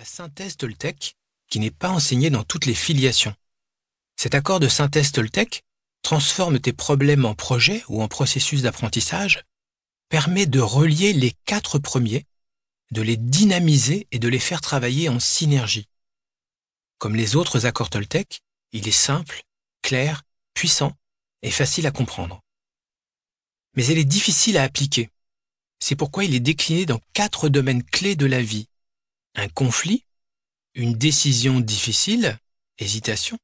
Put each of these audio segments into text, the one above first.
la synthèse Toltec qui n'est pas enseignée dans toutes les filiations. Cet accord de synthèse Toltec transforme tes problèmes en projets ou en processus d'apprentissage, permet de relier les quatre premiers, de les dynamiser et de les faire travailler en synergie. Comme les autres accords Toltec, il est simple, clair, puissant et facile à comprendre. Mais il est difficile à appliquer. C'est pourquoi il est décliné dans quatre domaines clés de la vie. Un conflit, une décision difficile, hésitation,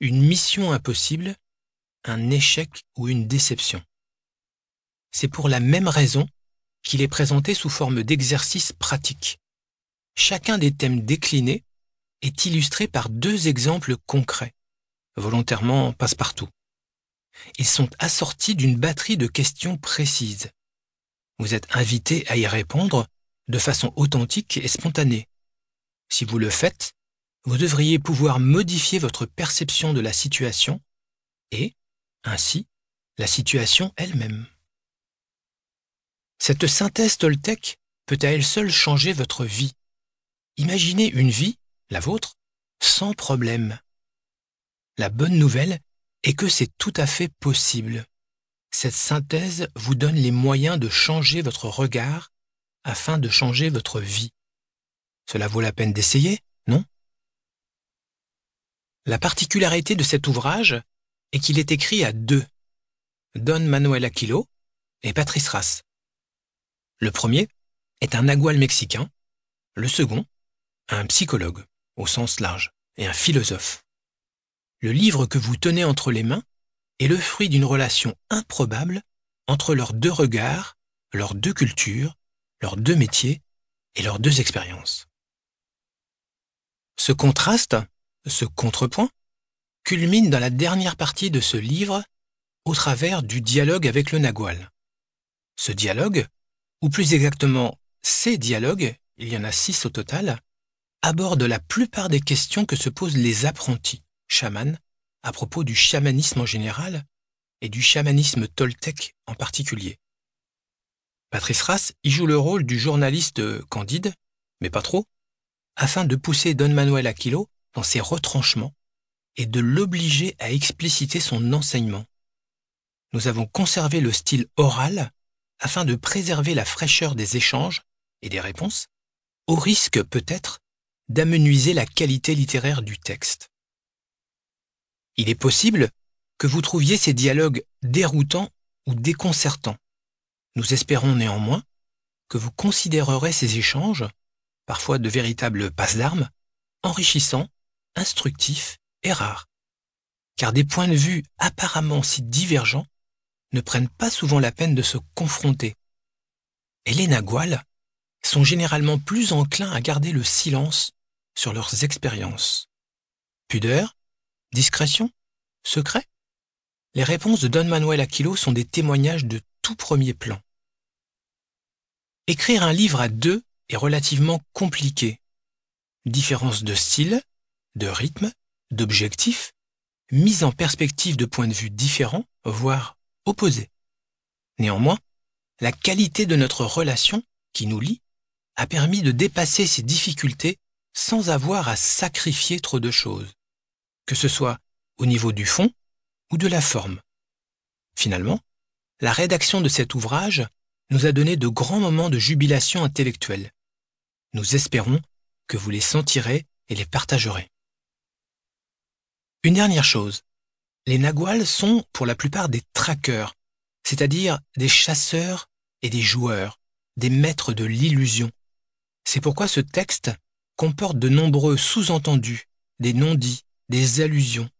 une mission impossible, un échec ou une déception. C'est pour la même raison qu'il est présenté sous forme d'exercice pratique. Chacun des thèmes déclinés est illustré par deux exemples concrets, volontairement passe-partout. Ils sont assortis d'une batterie de questions précises. Vous êtes invité à y répondre de façon authentique et spontanée. Si vous le faites, vous devriez pouvoir modifier votre perception de la situation et, ainsi, la situation elle-même. Cette synthèse Toltec peut à elle seule changer votre vie. Imaginez une vie, la vôtre, sans problème. La bonne nouvelle est que c'est tout à fait possible. Cette synthèse vous donne les moyens de changer votre regard afin de changer votre vie. Cela vaut la peine d'essayer, non? La particularité de cet ouvrage est qu'il est écrit à deux, Don Manuel Aquilo et Patrice Rass. Le premier est un nagual mexicain, le second, un psychologue au sens large et un philosophe. Le livre que vous tenez entre les mains est le fruit d'une relation improbable entre leurs deux regards, leurs deux cultures, leurs deux métiers et leurs deux expériences. Ce contraste, ce contrepoint, culmine dans la dernière partie de ce livre au travers du dialogue avec le Nagual. Ce dialogue, ou plus exactement ces dialogues, il y en a six au total, aborde la plupart des questions que se posent les apprentis, chamans, à propos du chamanisme en général et du chamanisme toltec en particulier. Patrice Rass y joue le rôle du journaliste candide, mais pas trop, afin de pousser Don Manuel Aquilo dans ses retranchements et de l'obliger à expliciter son enseignement. Nous avons conservé le style oral afin de préserver la fraîcheur des échanges et des réponses, au risque peut-être d'amenuiser la qualité littéraire du texte. Il est possible que vous trouviez ces dialogues déroutants ou déconcertants. Nous espérons néanmoins que vous considérerez ces échanges parfois de véritables passes d'armes, enrichissants, instructifs et rares. Car des points de vue apparemment si divergents ne prennent pas souvent la peine de se confronter. Et les Naguals sont généralement plus enclins à garder le silence sur leurs expériences. Pudeur Discrétion Secret? Les réponses de Don Manuel Aquilo sont des témoignages de tout premier plan. Écrire un livre à deux est relativement compliqué. Différence de style, de rythme, d'objectif, mise en perspective de points de vue différents, voire opposés. Néanmoins, la qualité de notre relation, qui nous lie, a permis de dépasser ces difficultés sans avoir à sacrifier trop de choses, que ce soit au niveau du fond ou de la forme. Finalement, la rédaction de cet ouvrage nous a donné de grands moments de jubilation intellectuelle. Nous espérons que vous les sentirez et les partagerez. Une dernière chose. Les Naguals sont pour la plupart des traqueurs, c'est-à-dire des chasseurs et des joueurs, des maîtres de l'illusion. C'est pourquoi ce texte comporte de nombreux sous-entendus, des non-dits, des allusions.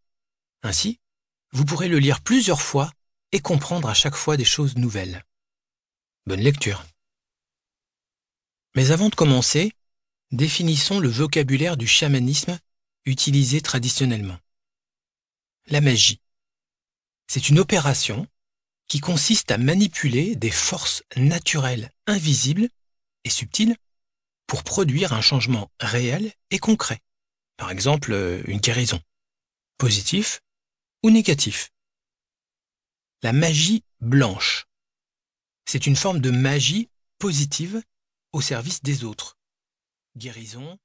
Ainsi, vous pourrez le lire plusieurs fois et comprendre à chaque fois des choses nouvelles. Bonne lecture. Mais avant de commencer, définissons le vocabulaire du chamanisme utilisé traditionnellement. La magie. C'est une opération qui consiste à manipuler des forces naturelles invisibles et subtiles pour produire un changement réel et concret. Par exemple, une guérison. Positif ou négatif. La magie blanche. C'est une forme de magie positive au service des autres. Guérison,